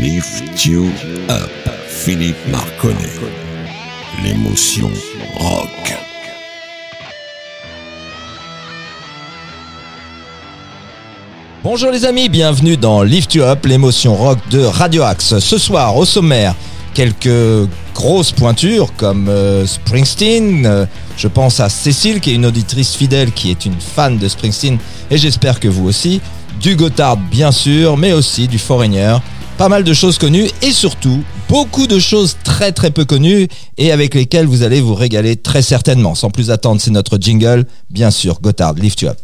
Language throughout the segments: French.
Lift You Up, Philippe Marconnet. L'émotion rock. Bonjour les amis, bienvenue dans Lift You Up, l'émotion rock de Radio Axe. Ce soir, au sommaire, quelques grosses pointures comme euh, Springsteen. Euh, je pense à Cécile qui est une auditrice fidèle qui est une fan de Springsteen et j'espère que vous aussi. Du Gotthard bien sûr, mais aussi du Foreigner. Pas mal de choses connues et surtout beaucoup de choses très très peu connues et avec lesquelles vous allez vous régaler très certainement. Sans plus attendre, c'est notre jingle, bien sûr, Gotthard, Lift You Up.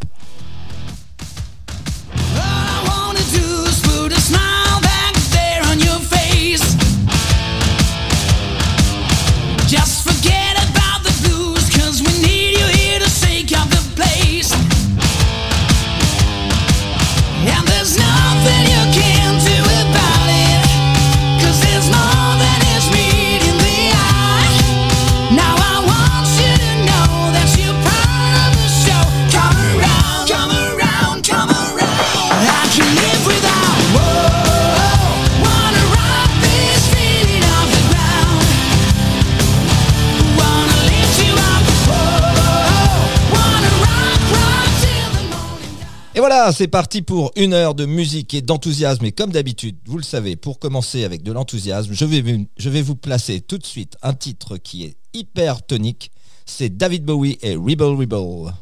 C'est parti pour une heure de musique et d'enthousiasme. Et comme d'habitude, vous le savez, pour commencer avec de l'enthousiasme, je vais, je vais vous placer tout de suite un titre qui est hyper tonique. C'est David Bowie et Rebel Rebel.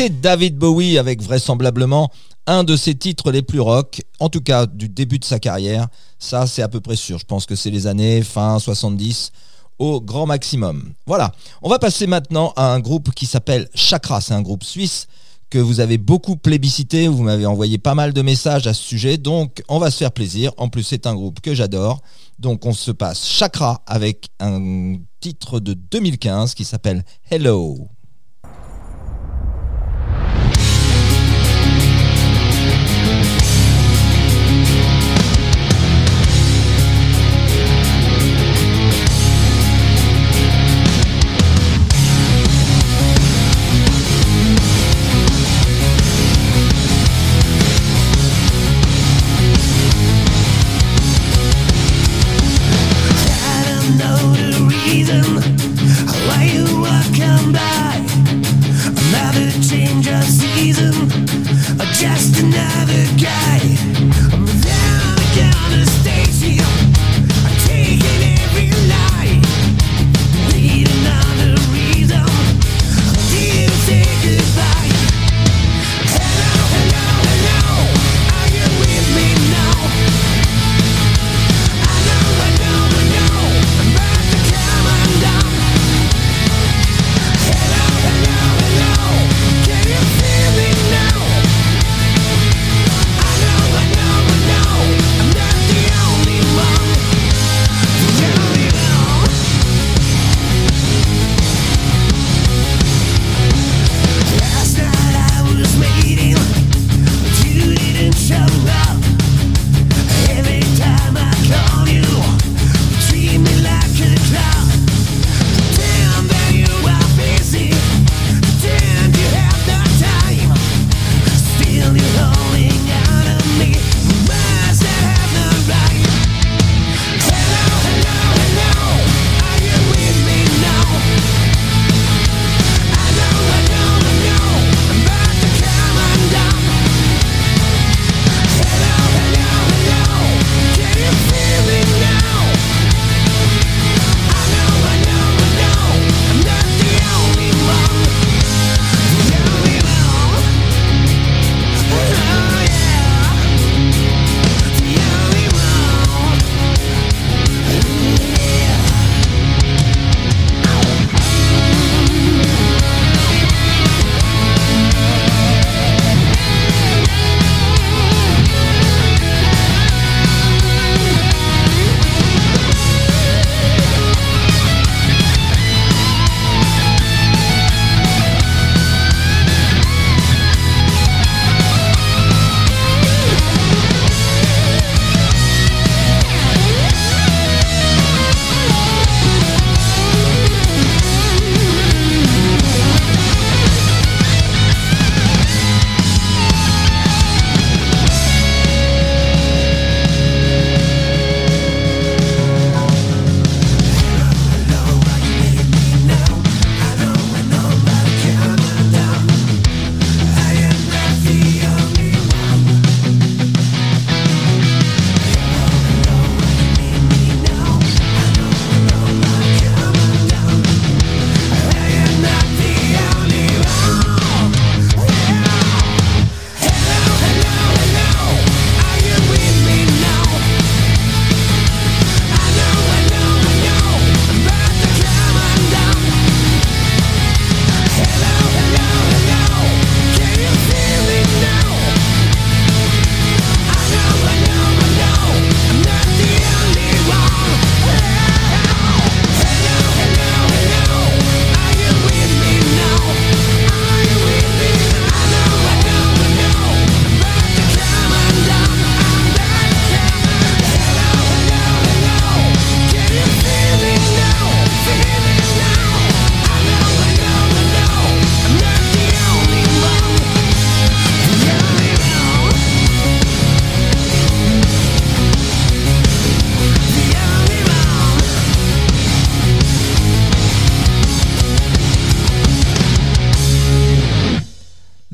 C'était David Bowie avec vraisemblablement un de ses titres les plus rock, en tout cas du début de sa carrière. Ça, c'est à peu près sûr. Je pense que c'est les années fin 70 au grand maximum. Voilà. On va passer maintenant à un groupe qui s'appelle Chakra. C'est un groupe suisse que vous avez beaucoup plébiscité. Vous m'avez envoyé pas mal de messages à ce sujet. Donc, on va se faire plaisir. En plus, c'est un groupe que j'adore. Donc, on se passe Chakra avec un titre de 2015 qui s'appelle Hello.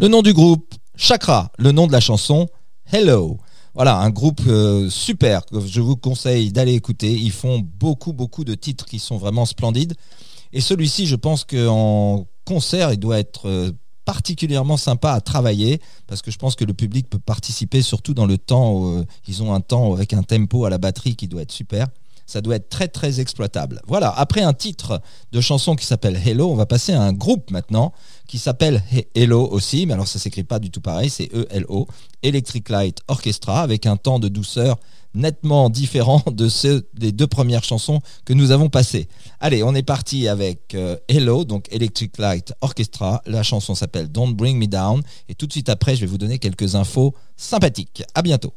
Le nom du groupe, Chakra. Le nom de la chanson, Hello. Voilà, un groupe euh, super que je vous conseille d'aller écouter. Ils font beaucoup, beaucoup de titres qui sont vraiment splendides. Et celui-ci, je pense qu'en concert, il doit être euh, particulièrement sympa à travailler parce que je pense que le public peut participer surtout dans le temps. euh, ils ont un temps avec un tempo à la batterie qui doit être super. Ça doit être très très exploitable. Voilà, après un titre de chanson qui s'appelle Hello, on va passer à un groupe maintenant qui s'appelle He- Hello aussi, mais alors ça s'écrit pas du tout pareil, c'est E-L-O, Electric Light Orchestra, avec un temps de douceur nettement différent de ceux des deux premières chansons que nous avons passées. Allez, on est parti avec euh, Hello, donc Electric Light Orchestra. La chanson s'appelle Don't Bring Me Down. Et tout de suite après, je vais vous donner quelques infos sympathiques. À bientôt.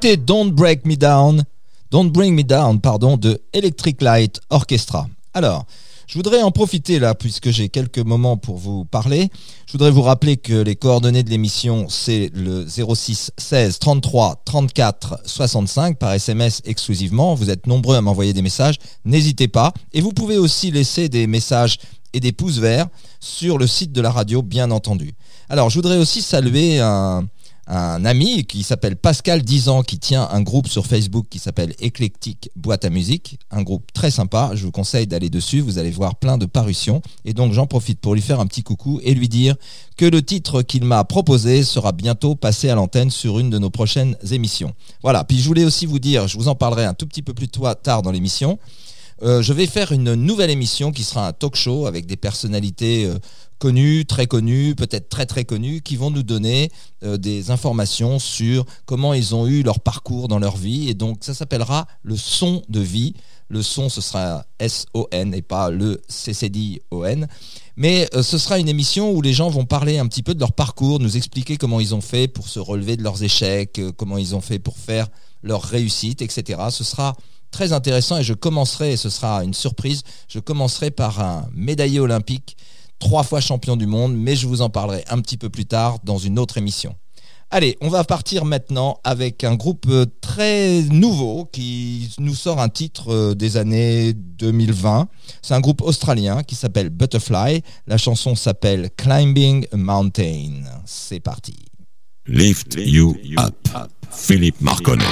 C'était Don't Break Me Down, Don't Bring Me Down, pardon, de Electric Light Orchestra. Alors, je voudrais en profiter là, puisque j'ai quelques moments pour vous parler. Je voudrais vous rappeler que les coordonnées de l'émission, c'est le 06 16 33 34 65 par SMS exclusivement. Vous êtes nombreux à m'envoyer des messages. N'hésitez pas. Et vous pouvez aussi laisser des messages et des pouces verts sur le site de la radio, bien entendu. Alors, je voudrais aussi saluer un, un ami qui s'appelle Pascal Dizan, qui tient un groupe sur Facebook qui s'appelle Éclectique Boîte à musique, un groupe très sympa. Je vous conseille d'aller dessus, vous allez voir plein de parutions. Et donc j'en profite pour lui faire un petit coucou et lui dire que le titre qu'il m'a proposé sera bientôt passé à l'antenne sur une de nos prochaines émissions. Voilà, puis je voulais aussi vous dire, je vous en parlerai un tout petit peu plus tard dans l'émission. Euh, je vais faire une nouvelle émission qui sera un talk show avec des personnalités euh, connues, très connues, peut-être très très connues, qui vont nous donner euh, des informations sur comment ils ont eu leur parcours dans leur vie. Et donc ça s'appellera le son de vie. Le son, ce sera S-O-N et pas le C-C-D-O-N. Mais euh, ce sera une émission où les gens vont parler un petit peu de leur parcours, nous expliquer comment ils ont fait pour se relever de leurs échecs, euh, comment ils ont fait pour faire leur réussite, etc. Ce sera très intéressant et je commencerai, et ce sera une surprise, je commencerai par un médaillé olympique, trois fois champion du monde, mais je vous en parlerai un petit peu plus tard dans une autre émission. Allez, on va partir maintenant avec un groupe euh, très nouveau qui nous sort un titre euh, des années 2020. C'est un groupe australien qui s'appelle Butterfly. La chanson s'appelle Climbing a Mountain. C'est parti. Lift You Up. Philippe Marconnet.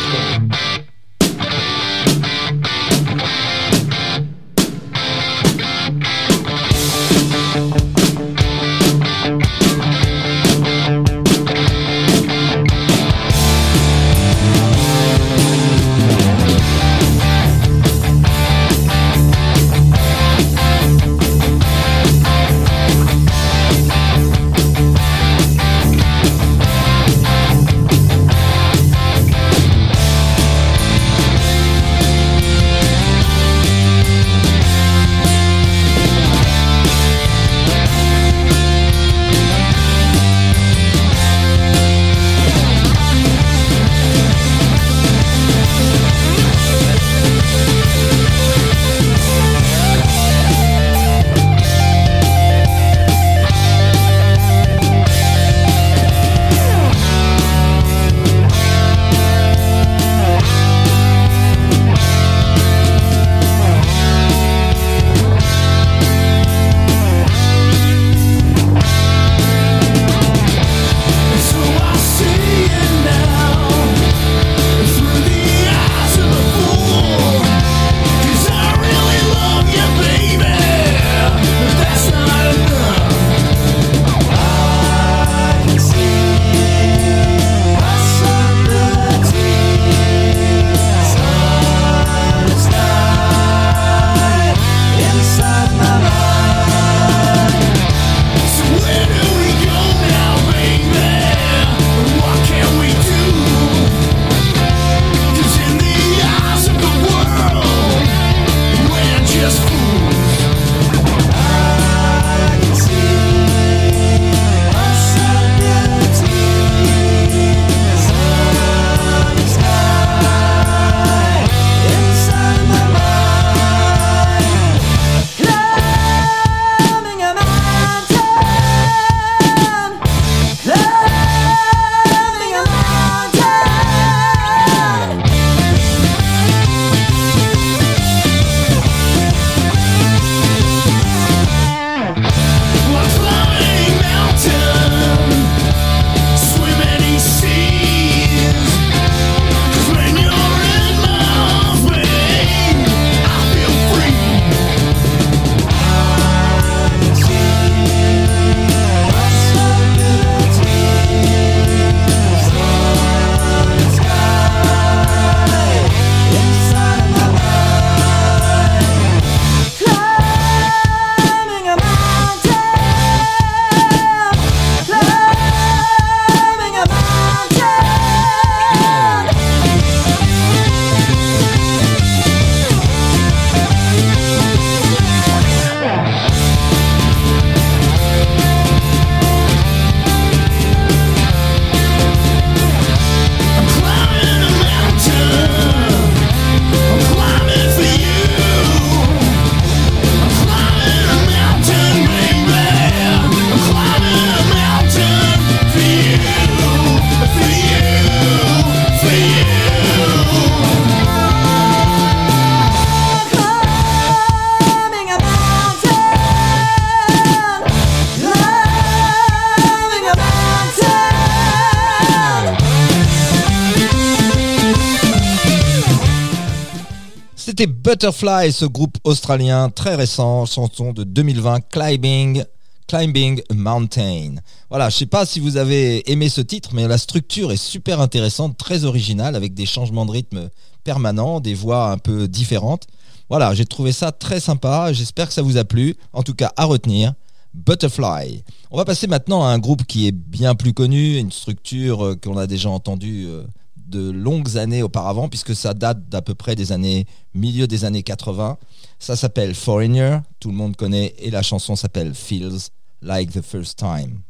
Butterfly, ce groupe australien très récent, chanson de 2020, Climbing, Climbing Mountain. Voilà, je sais pas si vous avez aimé ce titre, mais la structure est super intéressante, très originale, avec des changements de rythme permanents, des voix un peu différentes. Voilà, j'ai trouvé ça très sympa, j'espère que ça vous a plu. En tout cas, à retenir, Butterfly. On va passer maintenant à un groupe qui est bien plus connu, une structure euh, qu'on a déjà entendue euh, de longues années auparavant, puisque ça date d'à peu près des années, milieu des années 80. Ça s'appelle Foreigner, tout le monde connaît, et la chanson s'appelle Feels Like the First Time.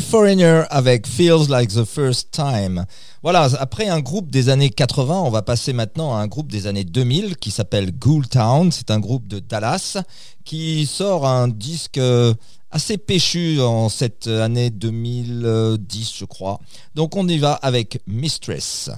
Foreigner avec Feels Like the First Time. Voilà, après un groupe des années 80, on va passer maintenant à un groupe des années 2000 qui s'appelle Ghoul Town. C'est un groupe de Dallas qui sort un disque euh, assez péchu en cette année 2010, je crois. Donc on y va avec Mistress.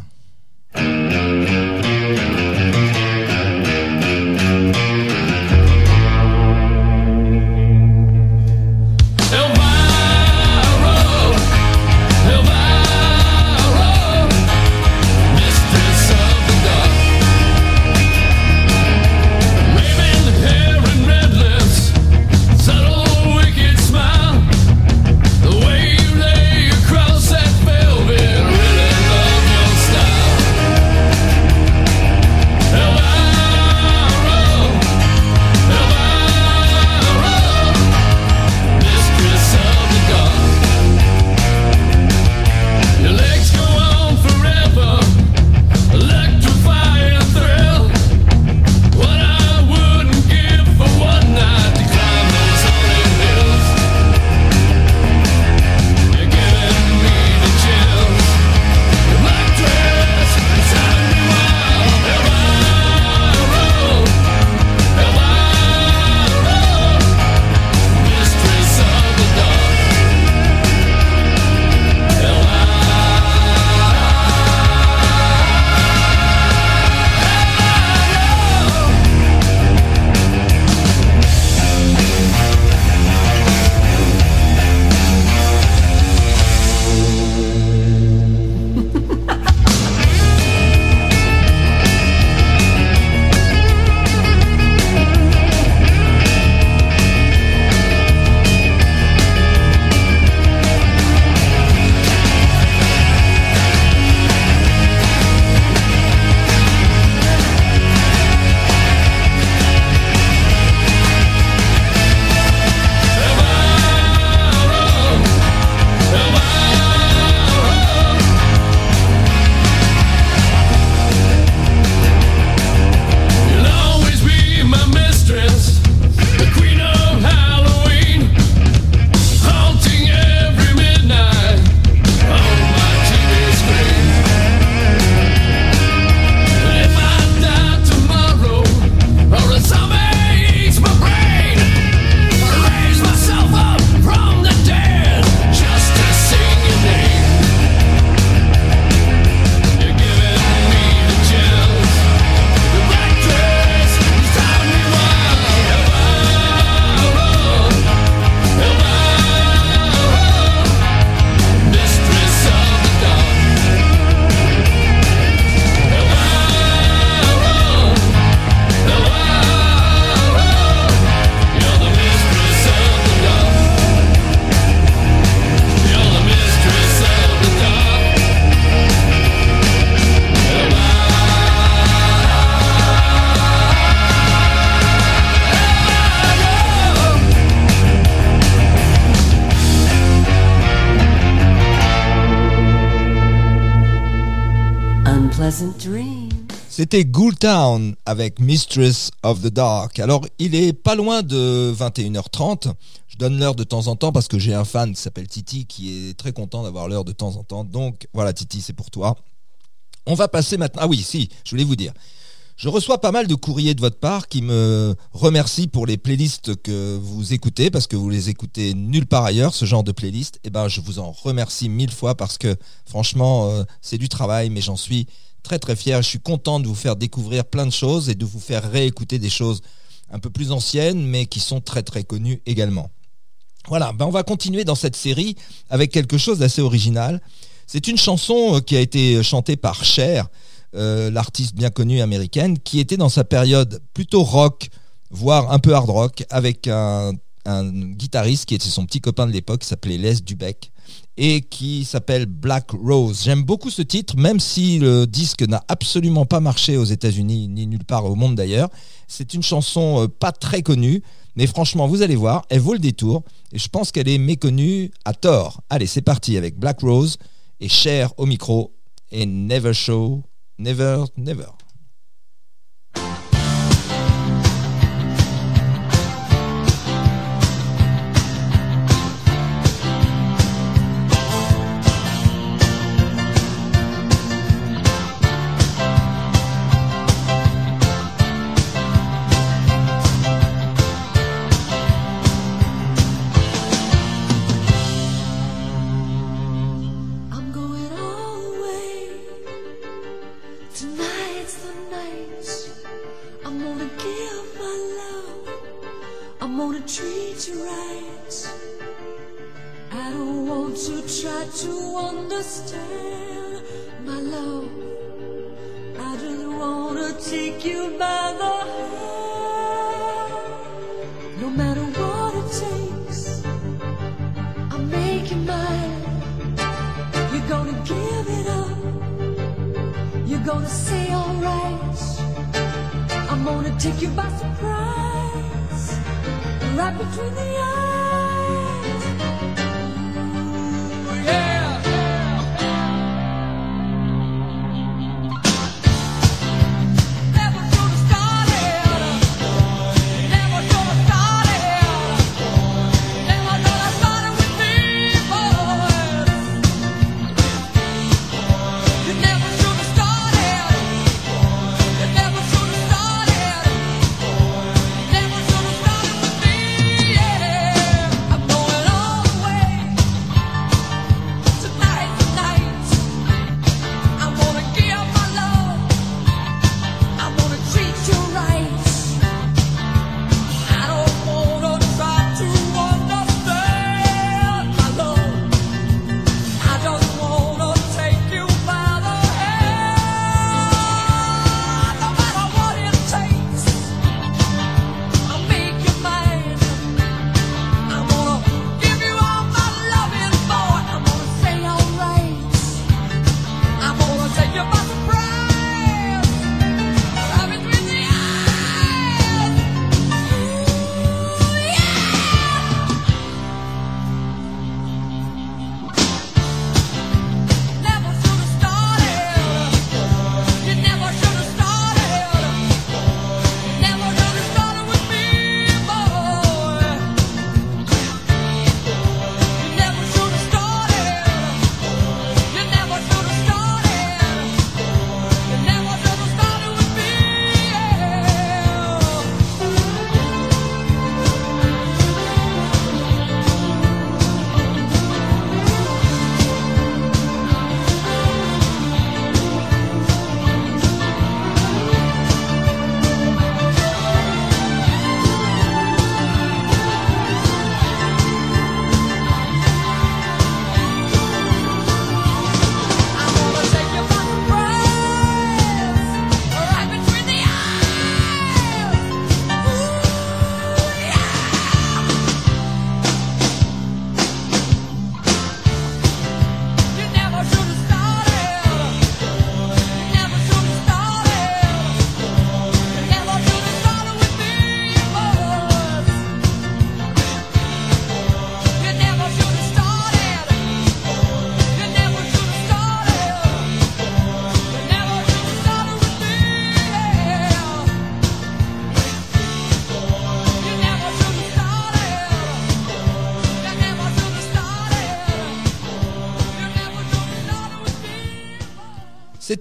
C'était Ghoul Town avec Mistress of the Dark. Alors, il est pas loin de 21h30. Je donne l'heure de temps en temps parce que j'ai un fan qui s'appelle Titi qui est très content d'avoir l'heure de temps en temps. Donc, voilà, Titi, c'est pour toi. On va passer maintenant. Ah oui, si, je voulais vous dire. Je reçois pas mal de courriers de votre part qui me remercient pour les playlists que vous écoutez parce que vous les écoutez nulle part ailleurs, ce genre de playlist. Et ben, je vous en remercie mille fois parce que franchement, euh, c'est du travail, mais j'en suis très très fier. Je suis content de vous faire découvrir plein de choses et de vous faire réécouter des choses un peu plus anciennes, mais qui sont très très connues également. Voilà, ben on va continuer dans cette série avec quelque chose d'assez original. C'est une chanson euh, qui a été chantée par Cher, euh, l'artiste bien connue américaine, qui était dans sa période plutôt rock, voire un peu hard rock, avec un, un guitariste qui était son petit copain de l'époque, qui s'appelait Les Dubec, et qui s'appelle Black Rose. J'aime beaucoup ce titre, même si le disque n'a absolument pas marché aux États-Unis, ni nulle part au monde d'ailleurs. C'est une chanson euh, pas très connue, mais franchement, vous allez voir, elle vaut le détour, et je pense qu'elle est méconnue à tort. Allez, c'est parti avec Black Rose et Cher au micro et Never Show, Never, Never. Try to understand my love. I just wanna take you by the hand. No matter what it takes, I'm making mine. You're gonna give it up. You're gonna say alright. I'm gonna take you by surprise. Right between the eyes.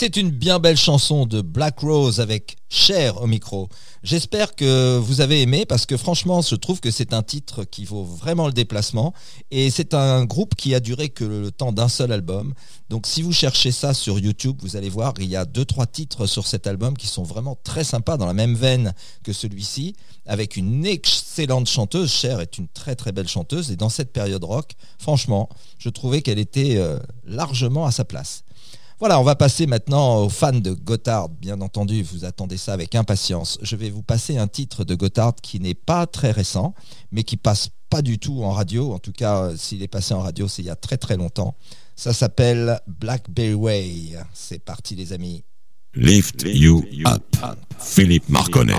C'était une bien belle chanson de Black Rose avec Cher au micro. J'espère que vous avez aimé parce que franchement, je trouve que c'est un titre qui vaut vraiment le déplacement et c'est un groupe qui a duré que le temps d'un seul album. Donc si vous cherchez ça sur YouTube, vous allez voir, il y a deux trois titres sur cet album qui sont vraiment très sympas dans la même veine que celui-ci avec une excellente chanteuse. Cher est une très très belle chanteuse et dans cette période rock, franchement, je trouvais qu'elle était euh, largement à sa place. Voilà, on va passer maintenant aux fans de Gotthard. Bien entendu, vous attendez ça avec impatience. Je vais vous passer un titre de Gotthard qui n'est pas très récent, mais qui passe pas du tout en radio. En tout cas, euh, s'il est passé en radio, c'est il y a très très longtemps. Ça s'appelle Blackberry Way. C'est parti les amis. Lift You Up. Philippe Marconnet.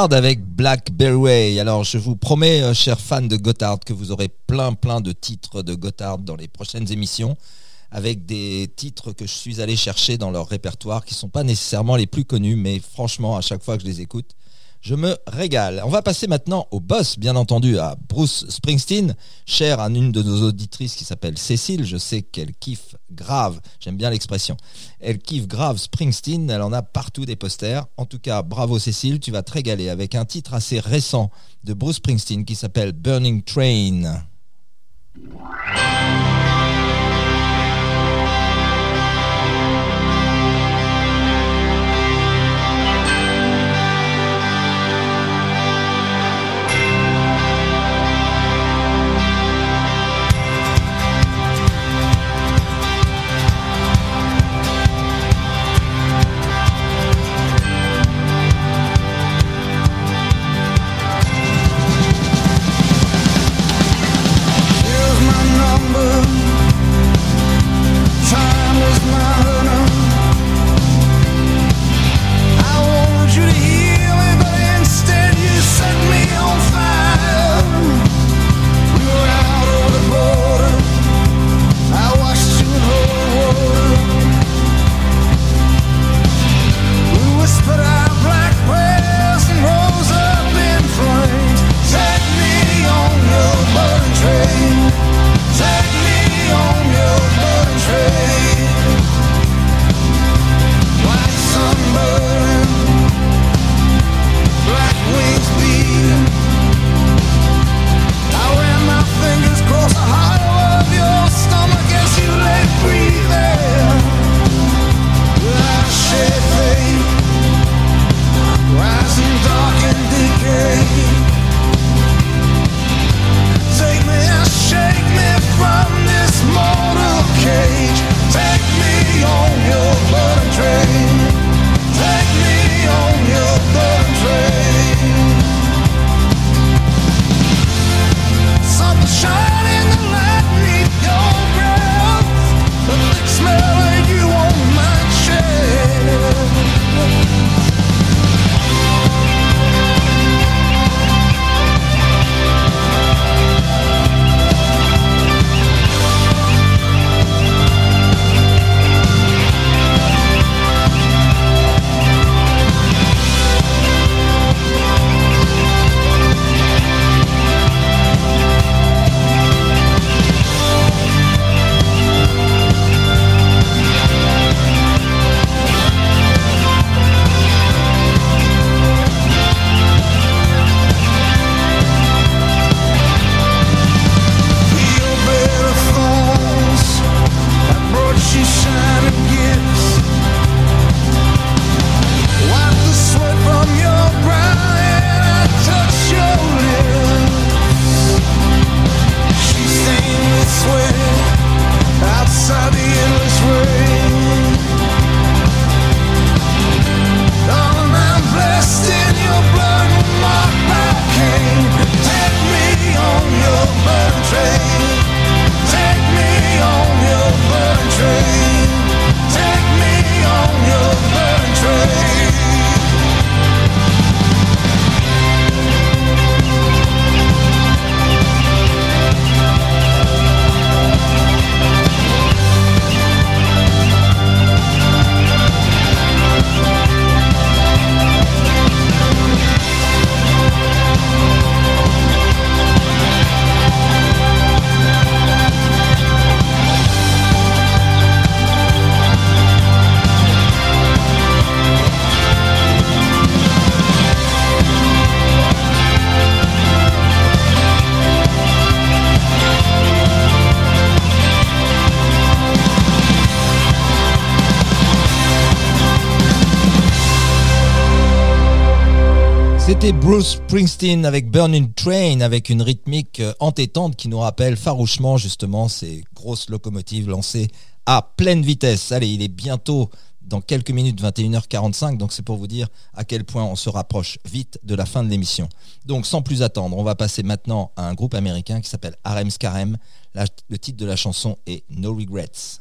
Avec Blackberry Way. Alors je vous promets, euh, chers fans de Gotthard, que vous aurez plein plein de titres de Gotthard dans les prochaines émissions, avec des titres que je suis allé chercher dans leur répertoire, qui sont pas nécessairement les plus connus, mais franchement, à chaque fois que je les écoute, je me régale. On va passer maintenant au boss, bien entendu, à Bruce Springsteen, cher à une de nos auditrices qui s'appelle Cécile. Je sais qu'elle kiffe grave, j'aime bien l'expression. Elle kiffe grave Springsteen, elle en a partout des posters. En tout cas, bravo Cécile, tu vas te régaler avec un titre assez récent de Bruce Springsteen qui s'appelle Burning Train. Bruce Springsteen avec Burning Train, avec une rythmique euh, entêtante qui nous rappelle farouchement justement ces grosses locomotives lancées à pleine vitesse. Allez, il est bientôt dans quelques minutes 21h45, donc c'est pour vous dire à quel point on se rapproche vite de la fin de l'émission. Donc sans plus attendre, on va passer maintenant à un groupe américain qui s'appelle Harem Scarem. La- le titre de la chanson est No Regrets.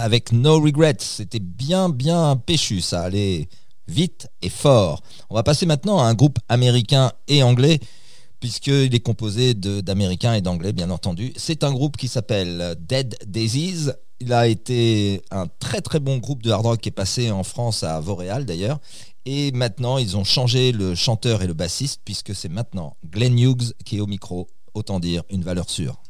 Avec No Regrets. C'était bien, bien péchu. Ça allait vite et fort. On va passer maintenant à un groupe américain et anglais, puisqu'il est composé d'américains et d'anglais, bien entendu. C'est un groupe qui s'appelle Dead Daisies. Il a été un très très bon groupe de hard rock qui est passé en France à Vauréal d'ailleurs. Et maintenant, ils ont changé le chanteur et le bassiste, puisque c'est maintenant Glenn Hughes qui est au micro. Autant dire une valeur sûre.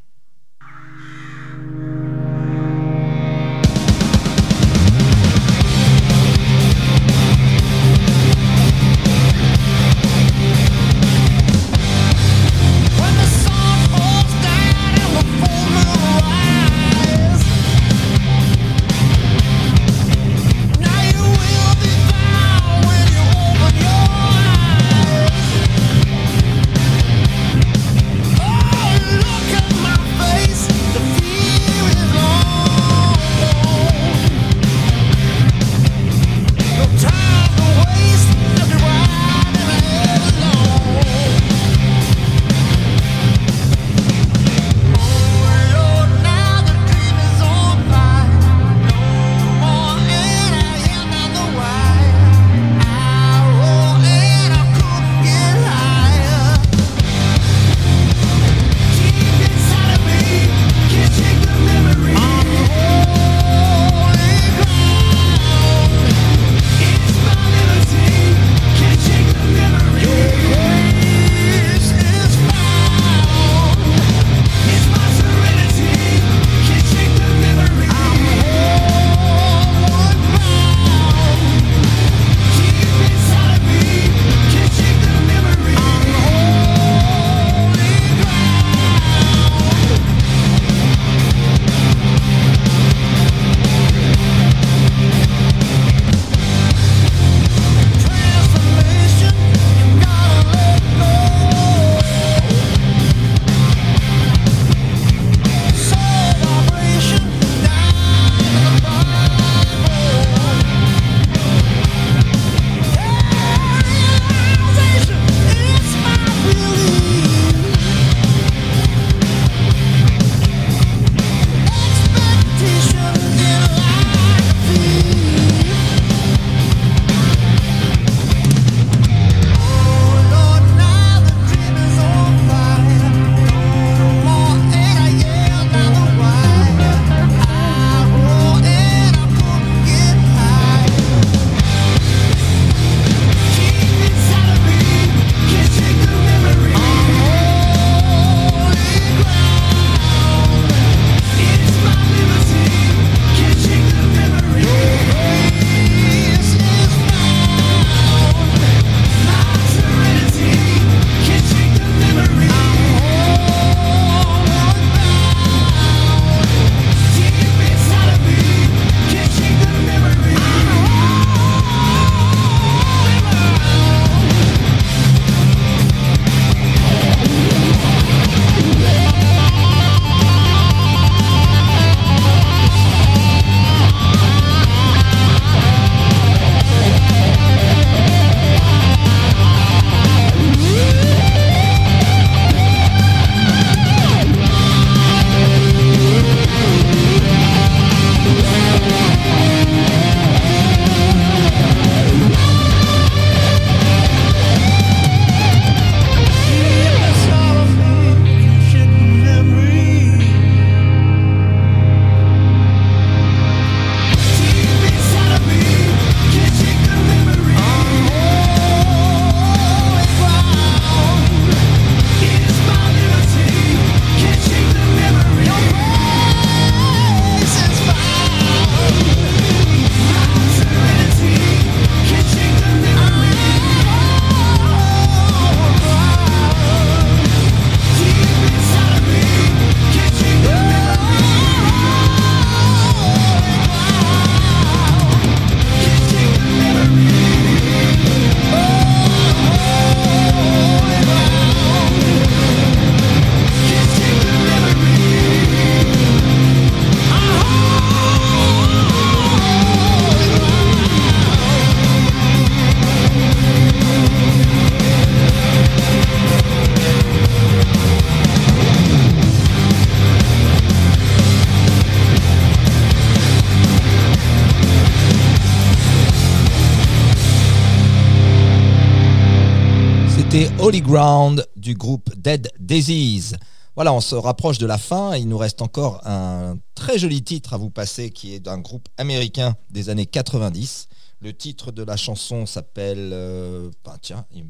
Ground du groupe Dead Disease. Voilà, on se rapproche de la fin. Il nous reste encore un très joli titre à vous passer qui est d'un groupe américain des années 90. Le titre de la chanson s'appelle. euh, ben, tiens, il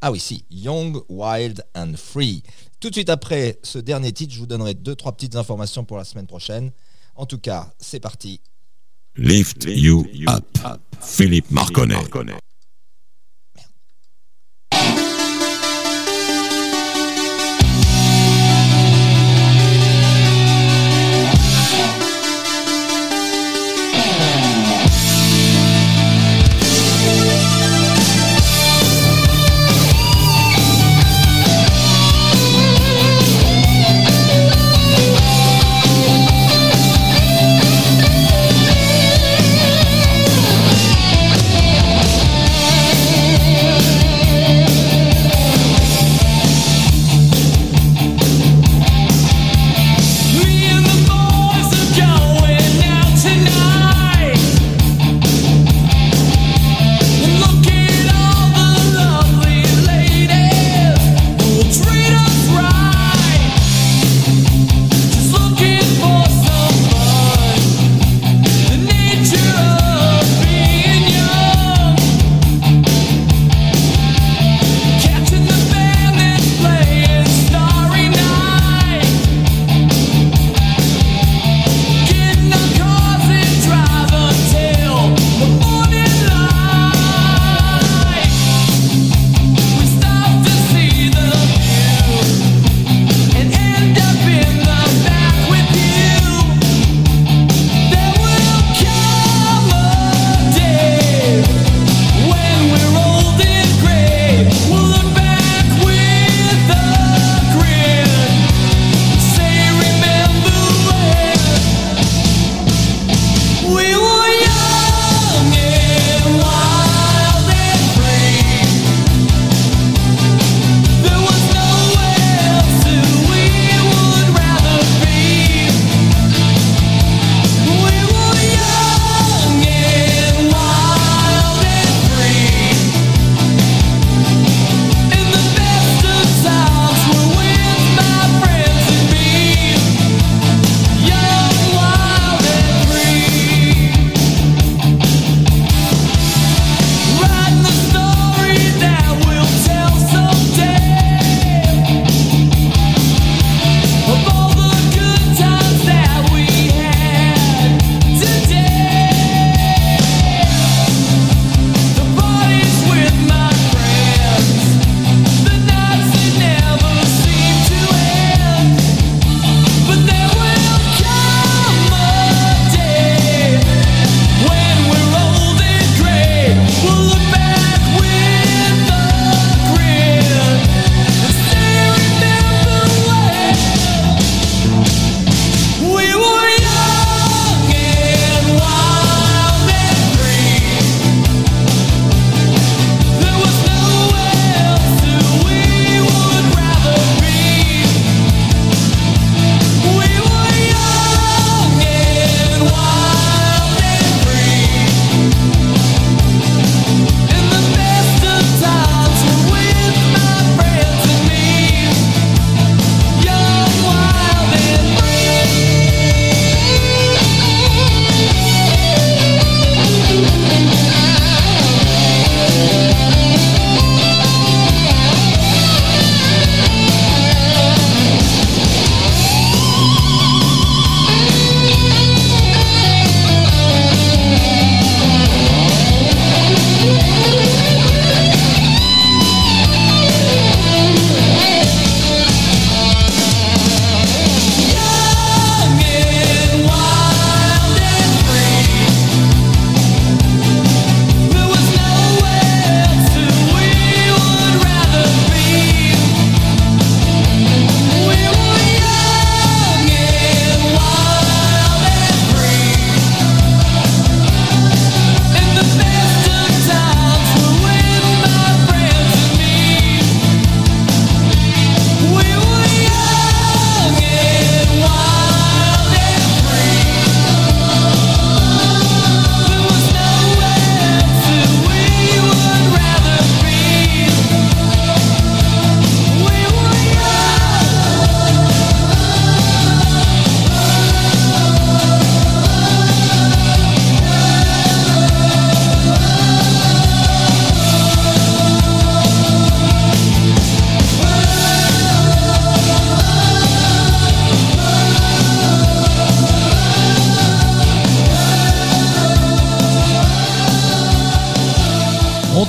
ah oui, si, Young, Wild and Free. Tout de suite après ce dernier titre, je vous donnerai deux, trois petites informations pour la semaine prochaine. En tout cas, c'est parti. Lift You Up. Philippe Marconnet. Thank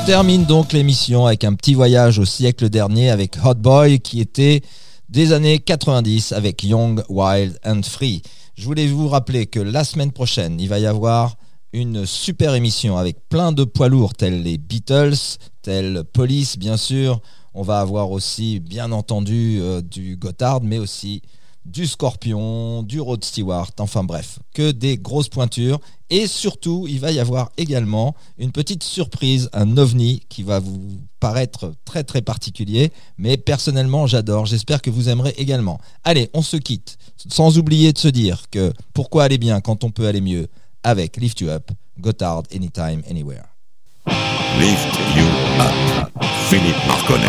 termine donc l'émission avec un petit voyage au siècle dernier avec Hot Boy qui était des années 90 avec Young, Wild and Free. Je voulais vous rappeler que la semaine prochaine, il va y avoir une super émission avec plein de poids lourds tels les Beatles, tels Police bien sûr. On va avoir aussi bien entendu euh, du Gotthard mais aussi du Scorpion, du Rod Stewart, enfin bref, que des grosses pointures. Et surtout, il va y avoir également une petite surprise, un ovni qui va vous paraître très très particulier, mais personnellement j'adore, j'espère que vous aimerez également. Allez, on se quitte, sans oublier de se dire que pourquoi aller bien quand on peut aller mieux avec Lift You Up, Gotthard Anytime, Anywhere. Lift You Up. Philippe Marconnet.